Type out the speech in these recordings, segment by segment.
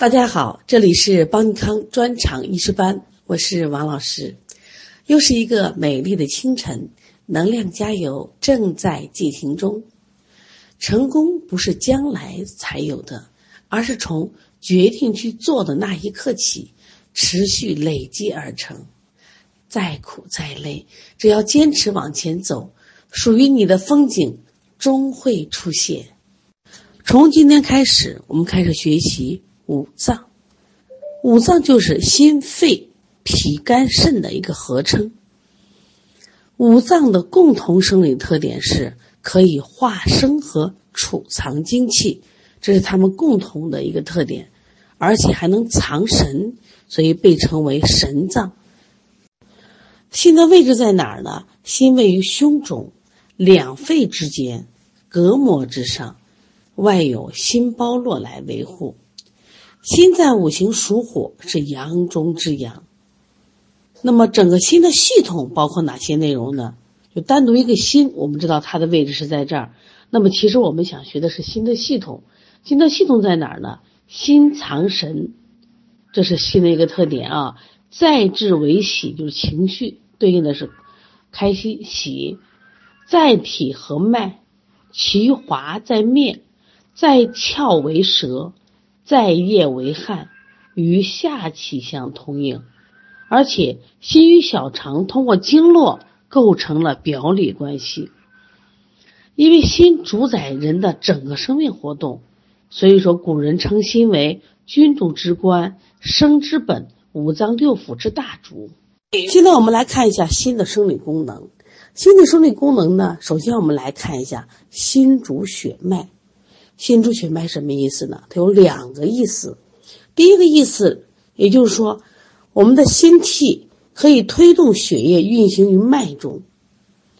大家好，这里是邦尼康专场医师班，我是王老师。又是一个美丽的清晨，能量加油正在进行中。成功不是将来才有的，而是从决定去做的那一刻起，持续累积而成。再苦再累，只要坚持往前走，属于你的风景终会出现。从今天开始，我们开始学习。五脏，五脏就是心、肺、脾、肝、肾的一个合称。五脏的共同生理特点是可以化生和储藏精气，这是它们共同的一个特点，而且还能藏神，所以被称为神脏。心的位置在哪儿呢？心位于胸中，两肺之间，膈膜之上，外有心包络来维护。心脏五行属火，是阳中之阳。那么整个心的系统包括哪些内容呢？就单独一个心，我们知道它的位置是在这儿。那么其实我们想学的是心的系统。心的系统在哪儿呢？心藏神，这是心的一个特点啊。在志为喜，就是情绪对应的是开心喜。在体和脉，其华在面，在窍为舌。在液为汗，与下气相通应，而且心与小肠通过经络构成了表里关系。因为心主宰人的整个生命活动，所以说古人称心为君主之官、生之本、五脏六腑之大主。现在我们来看一下心的生理功能。心的生理功能呢，首先我们来看一下心主血脉。心主血脉什么意思呢？它有两个意思。第一个意思，也就是说，我们的心气可以推动血液运行于脉中，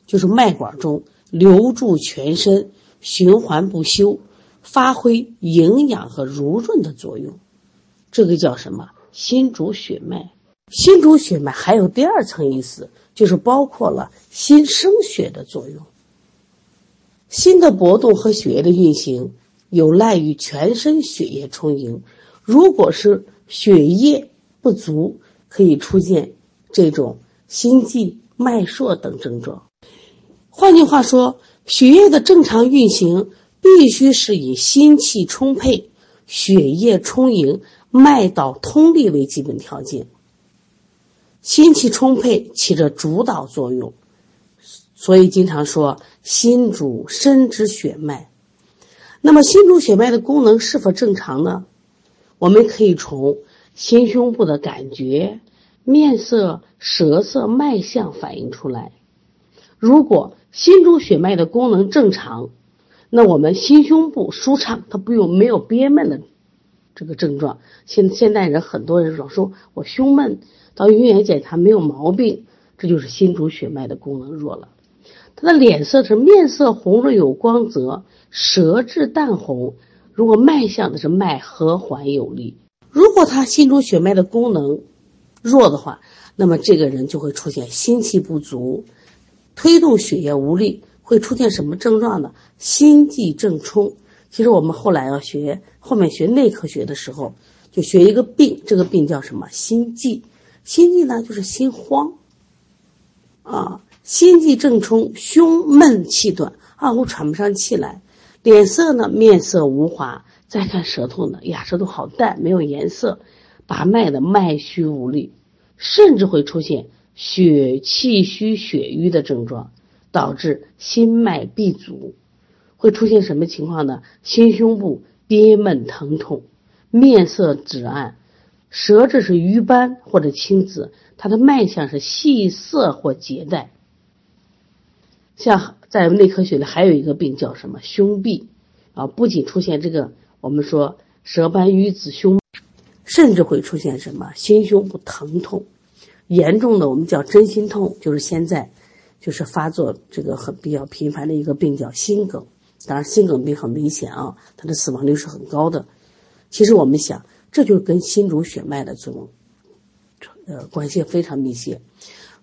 就是脉管中流注全身，循环不休，发挥营养和濡润的作用。这个叫什么？心主血脉。心主血脉还有第二层意思，就是包括了心生血的作用。心的搏动和血液的运行。有赖于全身血液充盈，如果是血液不足，可以出现这种心悸、脉数等症状。换句话说，血液的正常运行必须是以心气充沛、血液充盈、脉道通利为基本条件。心气充沛起着主导作用，所以经常说心主身之血脉。那么心主血脉的功能是否正常呢？我们可以从心胸部的感觉、面色、舌色、脉象反映出来。如果心主血脉的功能正常，那我们心胸部舒畅，它不用没有憋闷的这个症状。现现代人很多人老说我胸闷，到医院检查没有毛病，这就是心主血脉的功能弱了。他的脸色是面色红润有光泽。舌质淡红，如果脉象的是脉和缓有力，如果他心中血脉的功能弱的话，那么这个人就会出现心气不足，推动血液无力，会出现什么症状呢？心悸正冲。其实我们后来要学后面学内科学的时候，就学一个病，这个病叫什么？心悸。心悸呢，就是心慌啊，心悸正冲，胸闷气短，啊，我喘不上气来。脸色呢？面色无华。再看舌头呢？呀，舌头好淡，没有颜色。把脉的脉虚无力，甚至会出现血气虚、血瘀的症状，导致心脉闭阻。会出现什么情况呢？心胸部憋闷疼痛，面色紫暗，舌质是瘀斑或者青紫，它的脉象是细涩或结带。像在内科学里还有一个病叫什么胸痹啊？不仅出现这个，我们说舌斑瘀紫胸，甚至会出现什么心胸部疼痛，严重的我们叫真心痛，就是现在就是发作这个很比较频繁的一个病叫心梗。当然，心梗病很危险啊，它的死亡率是很高的。其实我们想，这就是跟心主血脉的作用呃关系非常密切。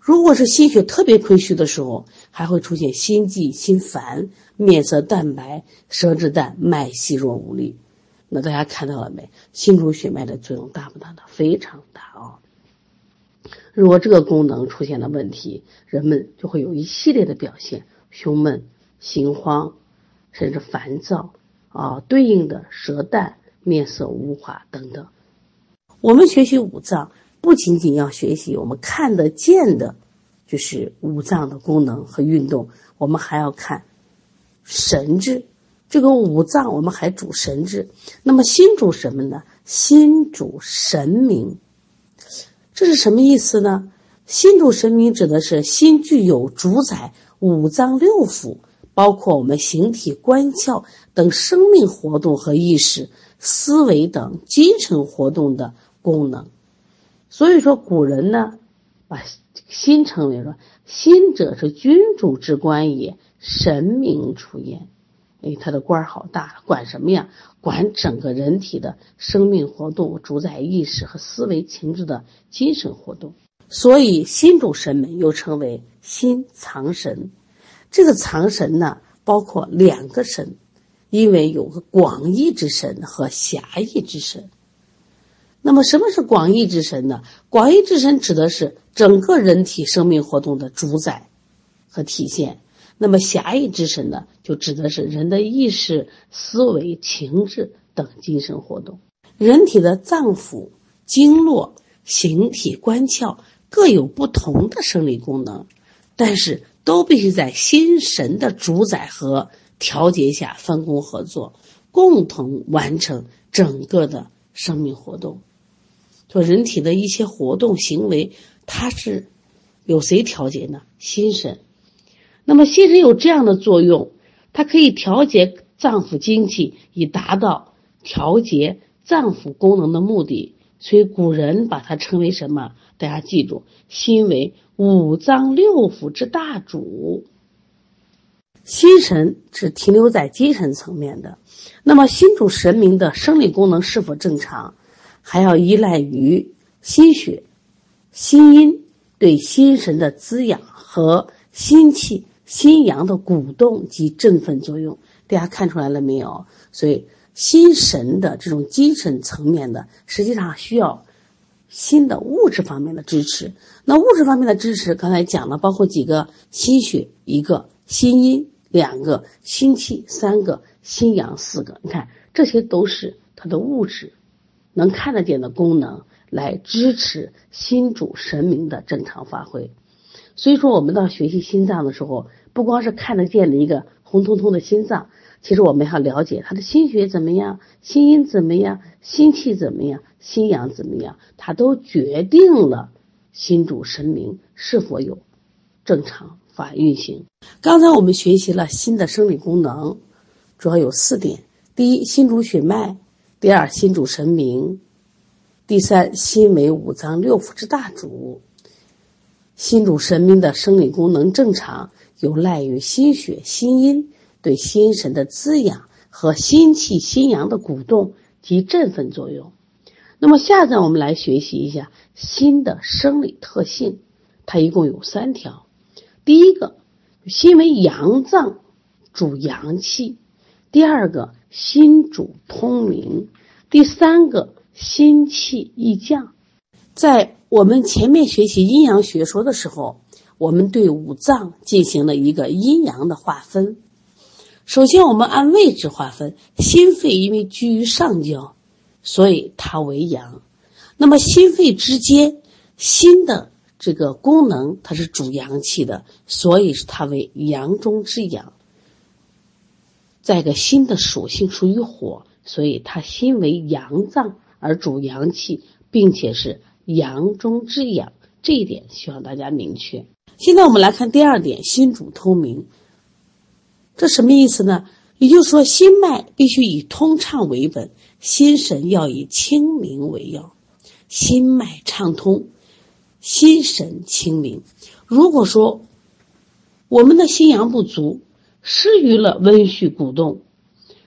如果是心血特别亏虚的时候，还会出现心悸、心烦、面色淡白、舌质淡、脉细弱无力。那大家看到了没？心主血脉的作用大不大呢？非常大啊！如果这个功能出现了问题，人们就会有一系列的表现：胸闷、心慌，甚至烦躁啊，对应的舌淡、面色无华等等。我们学习五脏，不仅仅要学习我们看得见的，就是五脏的功能和运动，我们还要看神志。这个五脏我们还主神志，那么心主什么呢？心主神明，这是什么意思呢？心主神明指的是心具有主宰五脏六腑，包括我们形体官窍等生命活动和意识、思维等精神活动的功能。所以说，古人呢，把心称为说：“心者是君主之官也，神明出焉。”哎，他的官儿好大，管什么呀？管整个人体的生命活动，主宰意识和思维情志的精神活动。所以，心主神门，又称为心藏神。这个藏神呢，包括两个神，因为有个广义之神和狭义之神。那么，什么是广义之神呢？广义之神指的是整个人体生命活动的主宰和体现。那么狭义之神呢，就指的是人的意识、思维、情志等精神活动。人体的脏腑、经络、形体官窍各有不同的生理功能，但是都必须在心神的主宰和调节下分工合作，共同完成整个的生命活动。说人体的一些活动行为，它是有谁调节呢？心神。那么心神有这样的作用，它可以调节脏腑精气，以达到调节脏腑功能的目的。所以古人把它称为什么？大家记住，心为五脏六腑之大主。心神是停留在精神层面的。那么心主神明的生理功能是否正常，还要依赖于心血、心阴对心神的滋养和心气。心阳的鼓动及振奋作用，大家看出来了没有？所以心神的这种精神层面的，实际上需要心的物质方面的支持。那物质方面的支持，刚才讲了，包括几个心血一个，心阴两个，心气三个，心阳四个。你看，这些都是它的物质能看得见的功能，来支持心主神明的正常发挥。所以说，我们到学习心脏的时候，不光是看得见的一个红彤彤的心脏，其实我们要了解他的心血怎么样，心阴怎么样，心气怎么样，心阳怎么样，它都决定了心主神明是否有正常发运行。刚才我们学习了心的生理功能，主要有四点：第一，心主血脉；第二，心主神明；第三，心为五脏六腑之大主。心主神明的生理功能正常，有赖于心血、心阴对心神的滋养和心气、心阳的鼓动及振奋作用。那么，下站我们来学习一下心的生理特性，它一共有三条。第一个，心为阳脏，主阳气；第二个，心主通明；第三个，心气易降。在我们前面学习阴阳学说的时候，我们对五脏进行了一个阴阳的划分。首先，我们按位置划分，心肺因为居于上焦，所以它为阳。那么，心肺之间，心的这个功能它是主阳气的，所以它为阳中之阳。再一个，心的属性属于火，所以它心为阳脏而主阳气，并且是。阳中之阳，这一点希望大家明确。现在我们来看第二点，心主通明，这什么意思呢？也就是说，心脉必须以通畅为本，心神要以清明为要。心脉畅通，心神清明。如果说我们的心阳不足，失于了温煦鼓动，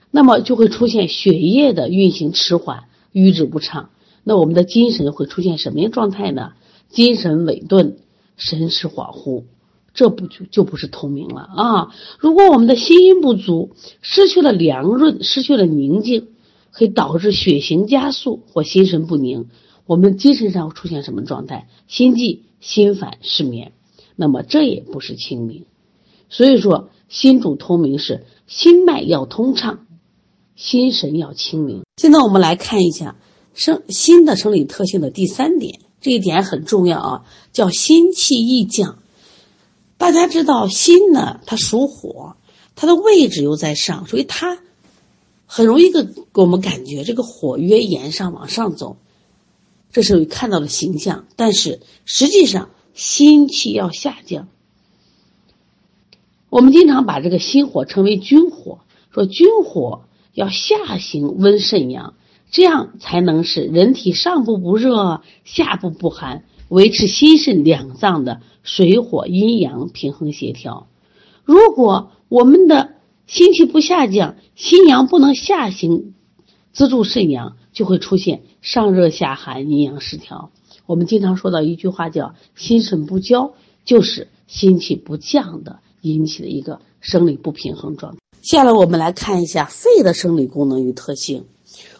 那么就会出现血液的运行迟缓、瘀滞不畅。那我们的精神会出现什么样状态呢？精神萎顿，神识恍惚，这不就就不是通明了啊？如果我们的心阴不足，失去了凉润，失去了宁静，会导致血行加速或心神不宁。我们精神上会出现什么状态？心悸、心烦、失眠。那么这也不是清明。所以说，心主通明是心脉要通畅，心神要清明。现在我们来看一下生心的生理特性的第三点，这一点很重要啊，叫心气易降。大家知道心呢，它属火，它的位置又在上，所以它很容易给给我们感觉这个火约炎上往上走，这是看到的形象。但是实际上心气要下降。我们经常把这个心火称为君火，说君火要下行温肾阳，这样才能使人体上部不热，下部不寒，维持心肾两脏的水火阴阳平衡协调。如果我们的心气不下降，心阳不能下行资助肾阳，就会出现上热下寒、阴阳失调。我们经常说到一句话叫“心肾不交”，就是心气不降的。引起的一个生理不平衡状态。接下来我们来看一下肺的生理功能与特性。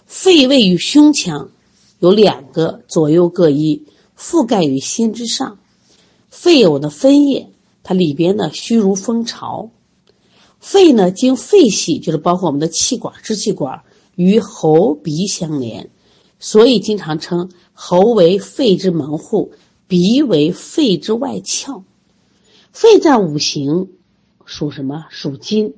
肺位于胸腔，有两个，左右各一，覆盖于心之上。肺有的分叶，它里边呢虚如蜂巢。肺呢经肺系，就是包括我们的气管、支气管与喉鼻相连，所以经常称喉为肺之门户，鼻为肺之外窍。肺在五行属什么？属金，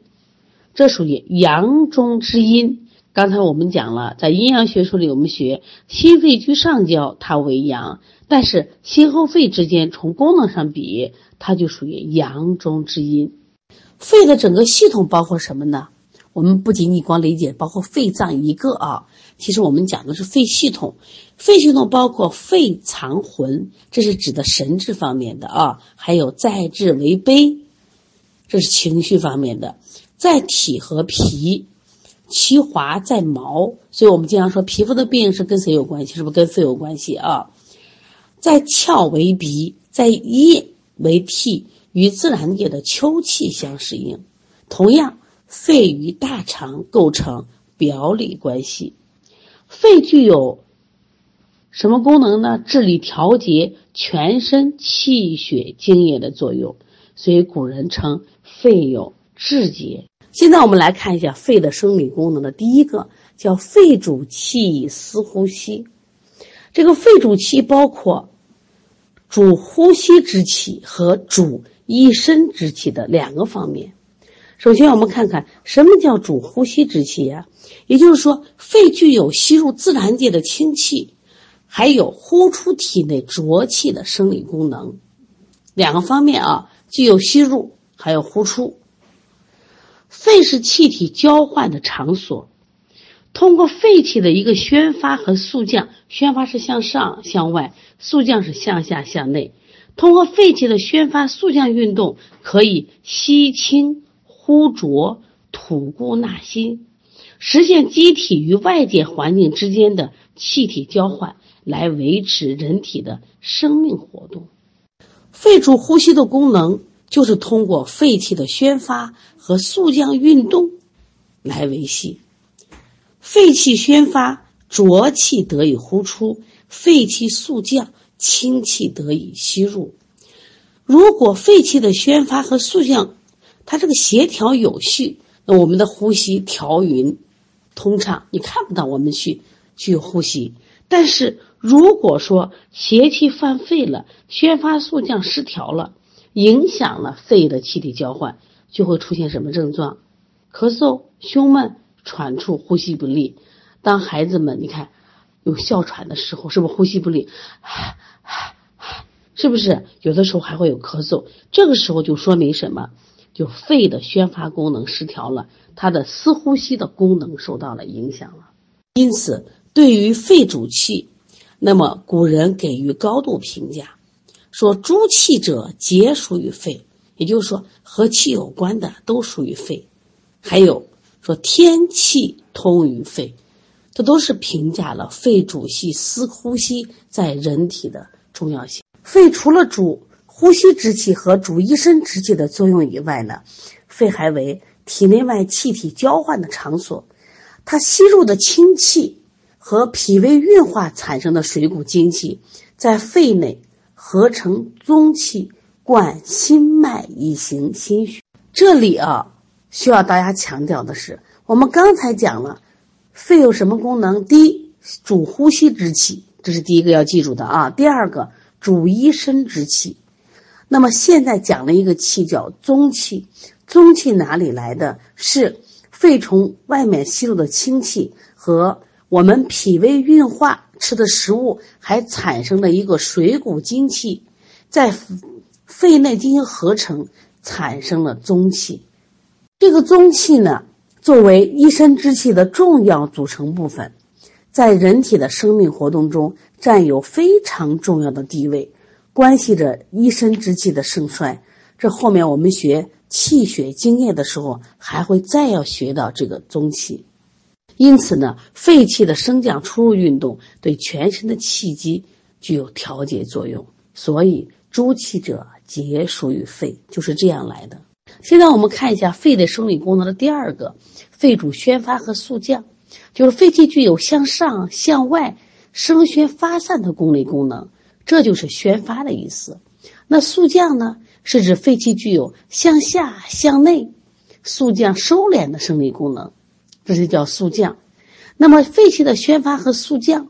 这属于阳中之阴。刚才我们讲了，在阴阳学说里，我们学心肺居上焦，它为阳；但是心和肺之间，从功能上比，它就属于阳中之阴。肺的整个系统包括什么呢？我们不仅仅光理解包括肺脏一个啊，其实我们讲的是肺系统。肺系统包括肺藏魂，这是指的神志方面的啊，还有在志为悲，这是情绪方面的。在体和脾，其华在毛，所以我们经常说皮肤的病是跟谁有关系？是不是跟肺有关系啊？在窍为鼻，在液为涕，与自然界的秋气相适应。同样。肺与大肠构成表里关系，肺具有什么功能呢？治理调节全身气血津液的作用，所以古人称肺有志节。现在我们来看一下肺的生理功能的第一个，叫肺主气司呼吸。这个肺主气包括主呼吸之气和主一身之气的两个方面。首先，我们看看什么叫主呼吸之气呀？也就是说，肺具有吸入自然界的清气，还有呼出体内浊气的生理功能。两个方面啊，既有吸入，还有呼出。肺是气体交换的场所，通过肺气的一个宣发和肃降，宣发是向上向外，肃降是向下向内。通过肺气的宣发肃降运动，可以吸清。呼浊吐故纳新，实现机体与外界环境之间的气体交换，来维持人体的生命活动。肺主呼吸的功能，就是通过肺气的宣发和肃降运动来维系。肺气宣发，浊气得以呼出；肺气肃降，清气得以吸入。如果肺气的宣发和肃降，它这个协调有序，那我们的呼吸调匀、通畅，你看不到我们去去呼吸。但是如果说邪气犯肺了，宣发肃降失调了，影响了肺的气体交换，就会出现什么症状？咳嗽、胸闷、喘促、呼吸不利。当孩子们你看有哮喘的时候，是不是呼吸不利？是不是有的时候还会有咳嗽？这个时候就说明什么？就肺的宣发功能失调了，它的思呼吸的功能受到了影响了。因此，对于肺主气，那么古人给予高度评价，说诸气者皆属于肺，也就是说和气有关的都属于肺。还有说天气通于肺，这都是评价了肺主气思呼吸在人体的重要性。肺除了主。呼吸之气和主一身之气的作用以外呢，肺还为体内外气体交换的场所。它吸入的氢气和脾胃运化产生的水谷精气，在肺内合成宗气，灌心脉以行心血。这里啊，需要大家强调的是，我们刚才讲了，肺有什么功能？第一，主呼吸之气，这是第一个要记住的啊。第二个，主一身之气。那么现在讲了一个气叫宗气，宗气哪里来的？是肺从外面吸入的氢气和我们脾胃运化吃的食物，还产生了一个水谷精气，在肺内进行合成，产生了宗气。这个宗气呢，作为一身之气的重要组成部分，在人体的生命活动中占有非常重要的地位。关系着一身之气的盛衰，这后面我们学气血津液的时候，还会再要学到这个宗气。因此呢，肺气的升降出入运动对全身的气机具有调节作用。所以，诸气者皆属于肺，就是这样来的。现在我们看一下肺的生理功能的第二个，肺主宣发和肃降，就是肺气具有向上、向外升宣发散的功能功能。这就是宣发的意思。那肃降呢，是指肺气具有向下、向内、肃降、收敛的生理功能，这是叫肃降。那么肺气的宣发和肃降，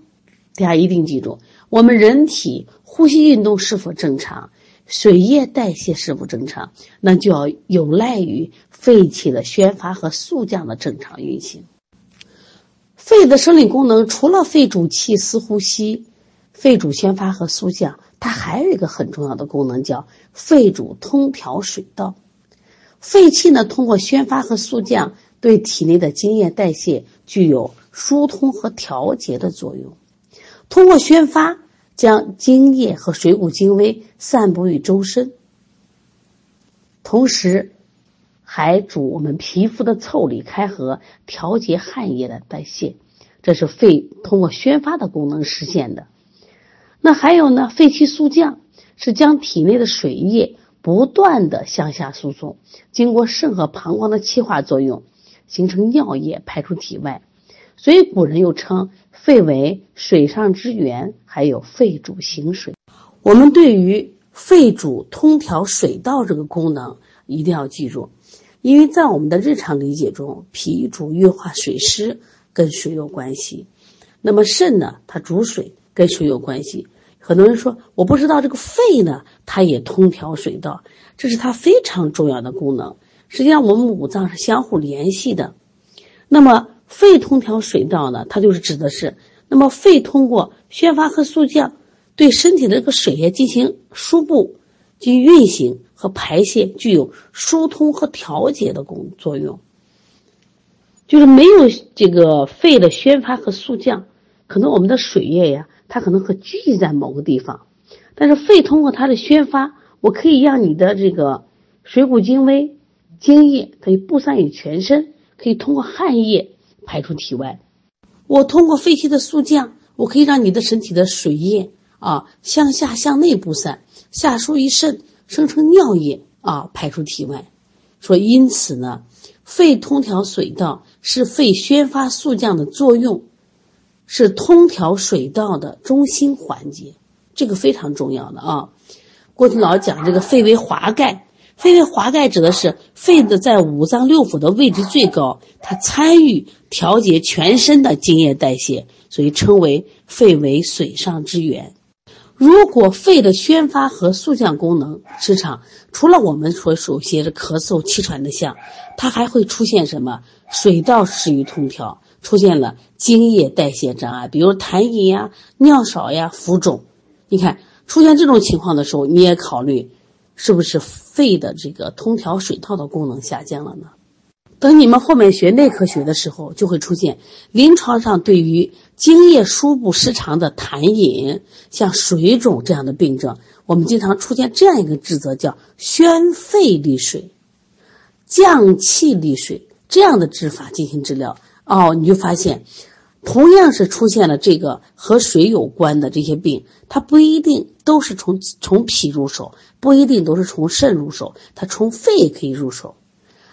大家一定记住：我们人体呼吸运动是否正常，水液代谢是否正常，那就要有赖于肺气的宣发和肃降的正常运行。肺的生理功能除了肺主气、司呼吸。肺主宣发和肃降，它还有一个很重要的功能，叫肺主通调水道。肺气呢，通过宣发和肃降，对体内的津液代谢具有疏通和调节的作用。通过宣发，将津液和水谷精微散布于周身，同时还主我们皮肤的腠理开合，调节汗液的代谢。这是肺通过宣发的功能实现的。那还有呢？肺气肃降是将体内的水液不断的向下输送，经过肾和膀胱的气化作用，形成尿液排出体外。所以古人又称肺为水上之源，还有肺主行水。我们对于肺主通调水道这个功能一定要记住，因为在我们的日常理解中，脾主运化水湿，跟水有关系。那么肾呢，它主水，跟水有关系。很多人说我不知道这个肺呢，它也通调水道，这是它非常重要的功能。实际上，我们五脏是相互联系的。那么，肺通调水道呢，它就是指的是，那么肺通过宣发和肃降，对身体的这个水液进行输布、进行运行和排泄，具有疏通和调节的功作用。就是没有这个肺的宣发和肃降，可能我们的水液呀。它可能会聚集在某个地方，但是肺通过它的宣发，我可以让你的这个水谷精微、精液可以布散于全身，可以通过汗液排出体外。我通过肺气的肃降，我可以让你的身体的水液啊向下向内布散，下输于肾，生成尿液啊排出体外。说因此呢，肺通调水道是肺宣发肃降的作用。是通调水道的中心环节，这个非常重要的啊。过去老讲这个肺为华盖，肺为华盖指的是肺的在五脏六腑的位置最高，它参与调节全身的津液代谢，所以称为肺为水上之源。如果肺的宣发和肃降功能失常，除了我们所熟悉的咳嗽、气喘的象，它还会出现什么？水道失于通调。出现了精液代谢障碍，比如痰饮呀、尿少呀、浮肿。你看出现这种情况的时候，你也考虑是不是肺的这个通调水道的功能下降了呢？等你们后面学内科学的时候，就会出现临床上对于精液输布失常的痰饮、像水肿这样的病症，我们经常出现这样一个治则，叫宣肺利水、降气利水这样的治法进行治疗。哦，你就发现，同样是出现了这个和水有关的这些病，它不一定都是从从脾入手，不一定都是从肾入手，它从肺也可以入手。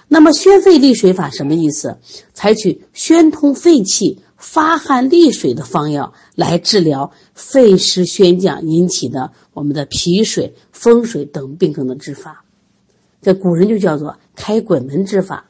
那么宣肺利水法什么意思？采取宣通肺气、发汗利水的方药来治疗肺湿宣降引起的我们的脾水、风水等病症的治法。这古人就叫做开滚门之法，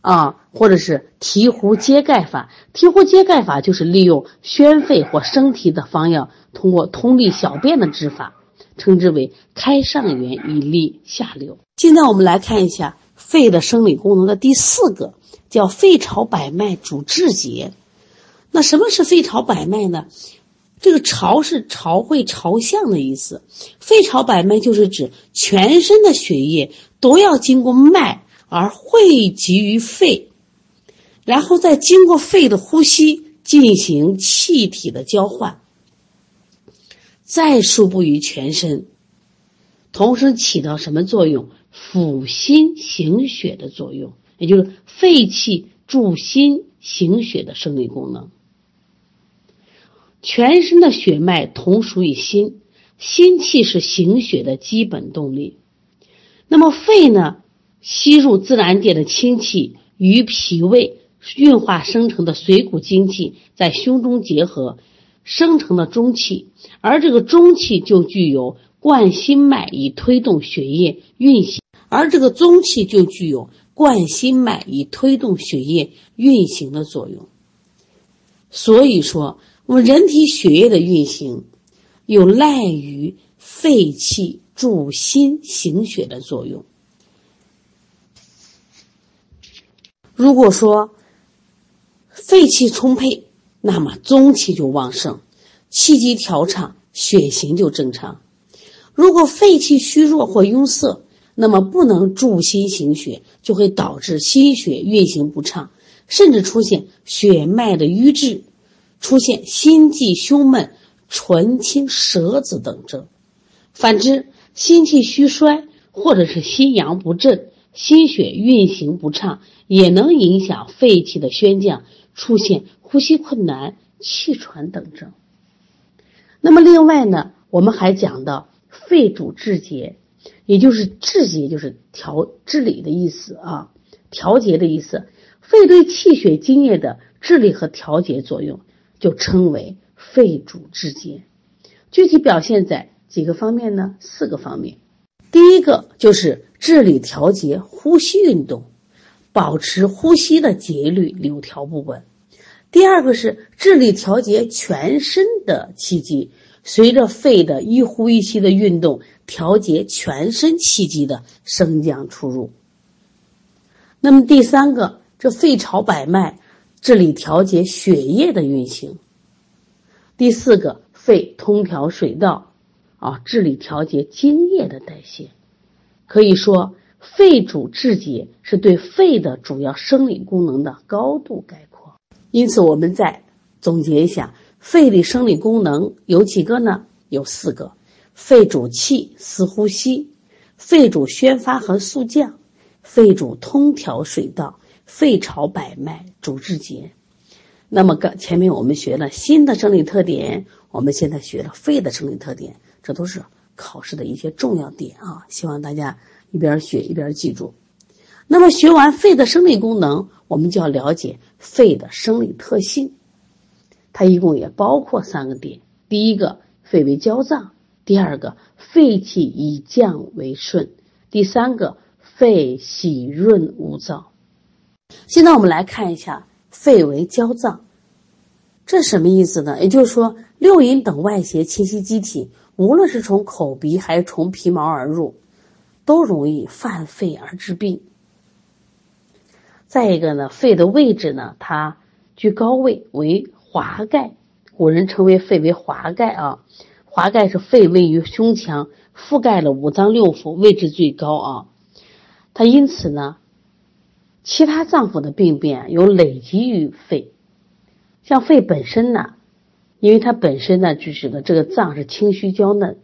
啊，或者是提壶揭盖法。提壶揭盖法就是利用宣肺或生提的方药，通过通利小便的治法，称之为开上源以利下流。现在我们来看一下肺的生理功能的第四个，叫肺朝百脉主志节。那什么是肺朝百脉呢？这个朝是朝会朝向的意思，肺朝百脉就是指全身的血液都要经过脉而汇集于肺，然后再经过肺的呼吸进行气体的交换，再输布于全身，同时起到什么作用？辅心行血的作用，也就是肺气助心行血的生理功能。全身的血脉同属于心，心气是行血的基本动力。那么肺呢，吸入自然界的清气，与脾胃运化生成的水谷精气在胸中结合，生成的中气。而这个中气就具有贯心脉以推动血液运行，而这个中气就具有贯心脉以推动血液运行的作用。所以说。我们人体血液的运行，有赖于肺气助心行血的作用。如果说肺气充沛，那么中气就旺盛，气机调畅，血行就正常。如果肺气虚弱或壅塞，那么不能助心行血，就会导致心血运行不畅，甚至出现血脉的瘀滞。出现心悸、胸闷、唇青、舌紫等症。反之，心气虚衰或者是心阳不振、心血运行不畅，也能影响肺气的宣降，出现呼吸困难、气喘等症。那么，另外呢，我们还讲到肺主治节，也就是治节，就是调治理的意思啊，调节的意思。肺对气血津液的治理和调节作用。就称为肺主治节，具体表现在几个方面呢？四个方面。第一个就是治理调节呼吸运动，保持呼吸的节律流调不紊。第二个是治理调节全身的气机，随着肺的一呼一吸的运动，调节全身气机的升降出入。那么第三个，这肺朝百脉。治理调节血液的运行。第四个，肺通调水道，啊，治理调节津液的代谢。可以说，肺主治节是对肺的主要生理功能的高度概括。因此，我们再总结一下，肺的生理功能有几个呢？有四个：肺主气，司呼吸；肺主宣发和肃降；肺主通调水道。肺朝百脉主治节，那么刚前面我们学了心的生理特点，我们现在学了肺的生理特点，这都是考试的一些重要点啊！希望大家一边学一边记住。那么学完肺的生理功能，我们就要了解肺的生理特性。它一共也包括三个点：第一个，肺为焦脏；第二个，肺气以降为顺；第三个，肺喜润无燥。现在我们来看一下肺为焦脏，这什么意思呢？也就是说，六淫等外邪侵袭机体，无论是从口鼻还是从皮毛而入，都容易犯肺而致病。再一个呢，肺的位置呢，它居高位为华盖，古人称为肺为华盖啊。华盖是肺位于胸腔，覆盖了五脏六腑，位置最高啊。它因此呢。其他脏腑的病变有累积于肺，像肺本身呢，因为它本身呢就是个这个脏是清虚娇嫩，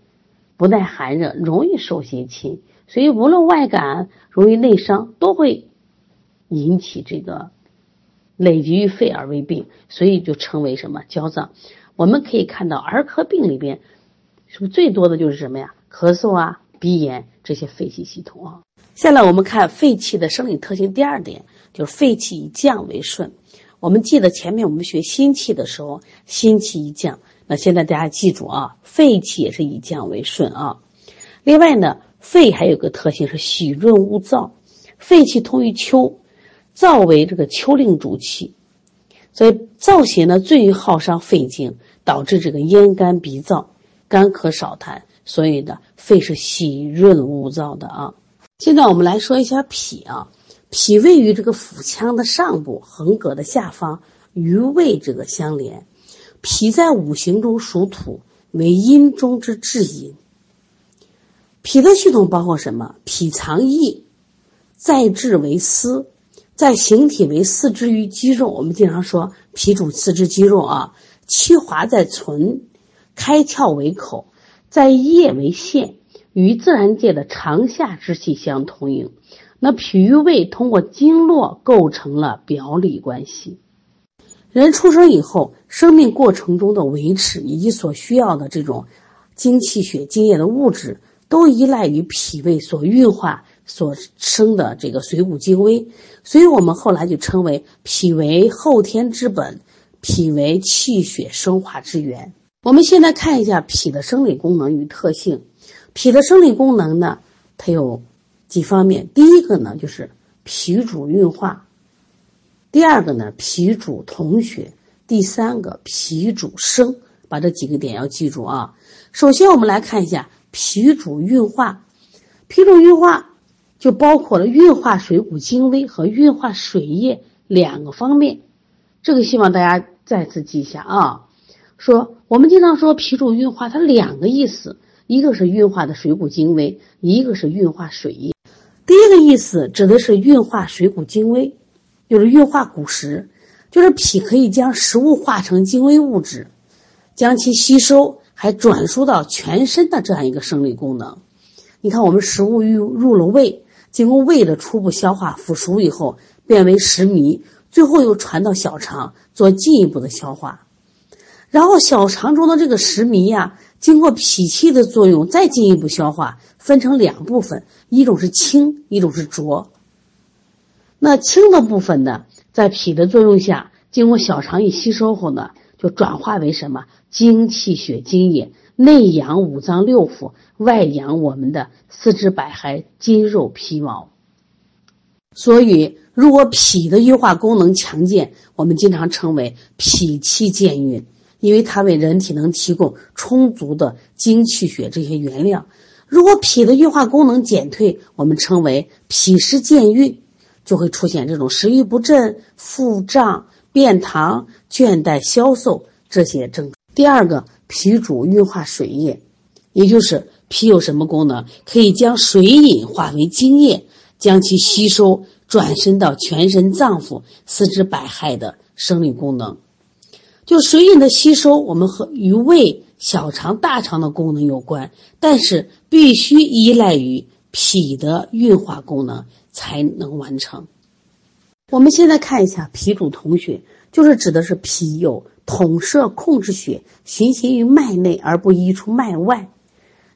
不耐寒热，容易受邪侵，所以无论外感容易内伤，都会引起这个累积于肺而为病，所以就称为什么焦脏。我们可以看到儿科病里边，是不是最多的就是什么呀？咳嗽啊、鼻炎这些肺系系统啊。下来我们看肺气的生理特性，第二点就是肺气以降为顺。我们记得前面我们学心气的时候，心气一降，那现在大家记住啊，肺气也是以降为顺啊。另外呢，肺还有个特性是喜润恶燥，肺气通于秋，燥为这个秋令主气，所以燥邪呢最易耗伤肺经，导致这个咽干鼻燥，干咳少痰。所以呢，肺是喜润恶燥的啊。现在我们来说一下脾啊，脾位于这个腹腔的上部，横膈的下方，与胃这个相连。脾在五行中属土，为阴中之至阴。脾的系统包括什么？脾藏意，在志为思，在形体为四肢于肌肉。我们经常说脾主四肢肌肉啊。气华在存，开窍为口。在液为线，与自然界的长夏之气相通应。那脾与胃通过经络构成了表里关系。人出生以后，生命过程中的维持以及所需要的这种精气血、津液的物质，都依赖于脾胃所运化所生的这个水谷精微。所以我们后来就称为脾为后天之本，脾为气血生化之源。我们现在看一下脾的生理功能与特性。脾的生理功能呢，它有几方面。第一个呢，就是脾主运化；第二个呢，脾主统血；第三个，脾主生。把这几个点要记住啊。首先，我们来看一下脾主运化。脾主运化就包括了运化水谷精微和运化水液两个方面。这个希望大家再次记一下啊。说我们经常说脾主运化，它两个意思，一个是运化的水谷精微，一个是运化水液。第一个意思指的是运化水谷精微，就是运化谷食，就是脾可以将食物化成精微物质，将其吸收，还转输到全身的这样一个生理功能。你看，我们食物入入了胃，经过胃的初步消化腐熟以后，变为食糜，最后又传到小肠做进一步的消化。然后小肠中的这个食糜呀，经过脾气的作用，再进一步消化，分成两部分，一种是清，一种是浊。那清的部分呢，在脾的作用下，经过小肠一吸收后呢，就转化为什么？精气血津液，内养五脏六腑，外养我们的四肢百骸、筋肉皮毛。所以，如果脾的运化功能强健，我们经常称为脾气健运。因为它为人体能提供充足的精气血这些原料，如果脾的运化功能减退，我们称为脾湿健运，就会出现这种食欲不振、腹胀、便溏、倦怠、消瘦这些症状。第二个，脾主运化水液，也就是脾有什么功能？可以将水饮化为精液，将其吸收，转身到全身脏腑、四肢百骸的生理功能。就水饮的吸收，我们和与胃、小肠、大肠的功能有关，但是必须依赖于脾的运化功能才能完成。我们现在看一下脾主统血，就是指的是脾有统摄控制血循行于脉内而不溢出脉外。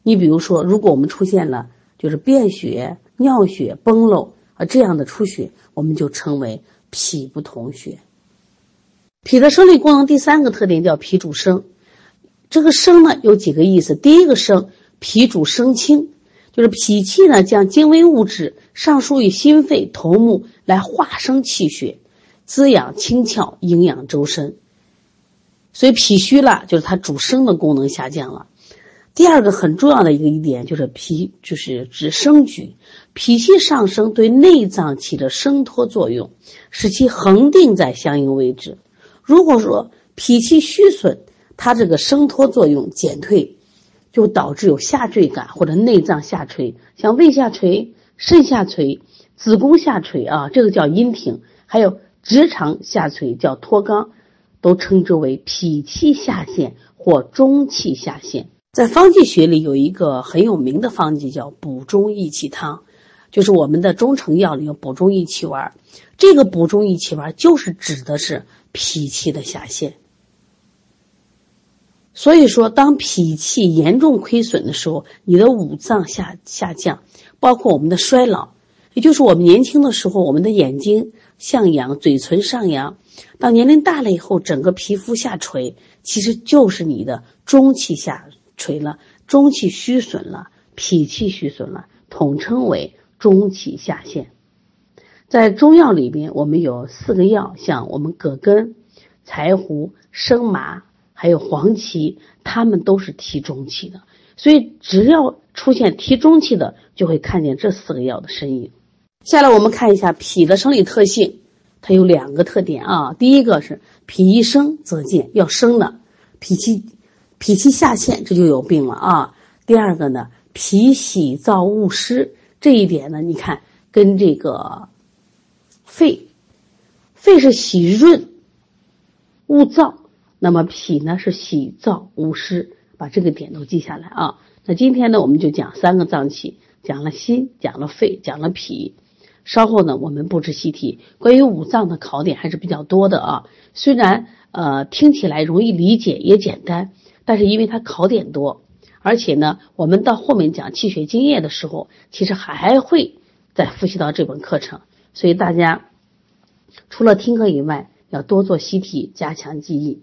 你比如说，如果我们出现了就是便血、尿血、崩漏啊这样的出血，我们就称为脾不统血。脾的生理功能第三个特点叫脾主升，这个升呢有几个意思。第一个升，脾主升清，就是脾气呢将精微物质上输于心肺、头目来化生气血，滋养清窍，营养周身。所以脾虚了，就是它主升的功能下降了。第二个很重要的一个一点就是脾就是指升举，脾气上升对内脏起着升托作用，使其恒定在相应位置。如果说脾气虚损，它这个升托作用减退，就导致有下坠感或者内脏下垂，像胃下垂、肾下垂、子宫下垂啊，这个叫阴挺；还有直肠下垂叫脱肛，都称之为脾气下陷或中气下陷。在方剂学里有一个很有名的方剂叫补中益气汤，就是我们的中成药里有补中益气丸，这个补中益气丸就是指的是。脾气的下陷，所以说，当脾气严重亏损的时候，你的五脏下下降，包括我们的衰老，也就是我们年轻的时候，我们的眼睛向阳，嘴唇上扬；到年龄大了以后，整个皮肤下垂，其实就是你的中气下垂了，中气虚损了，脾气虚损了，统称为中气下陷。在中药里边，我们有四个药，像我们葛根、柴胡、生麻，还有黄芪，它们都是提中气的。所以，只要出现提中气的，就会看见这四个药的身影。下来我们看一下脾的生理特性，它有两个特点啊。第一个是脾一生则健，要生的，脾气脾气下陷，这就有病了啊。第二个呢，脾喜燥恶湿，这一点呢，你看跟这个肺，肺是喜润勿燥，那么脾呢是喜燥勿湿。把这个点都记下来啊！那今天呢，我们就讲三个脏器，讲了心，讲了肺，讲了脾。稍后呢，我们布置习题。关于五脏的考点还是比较多的啊。虽然呃听起来容易理解也简单，但是因为它考点多，而且呢，我们到后面讲气血津液的时候，其实还会再复习到这本课程。所以大家除了听课以外，要多做习题，加强记忆。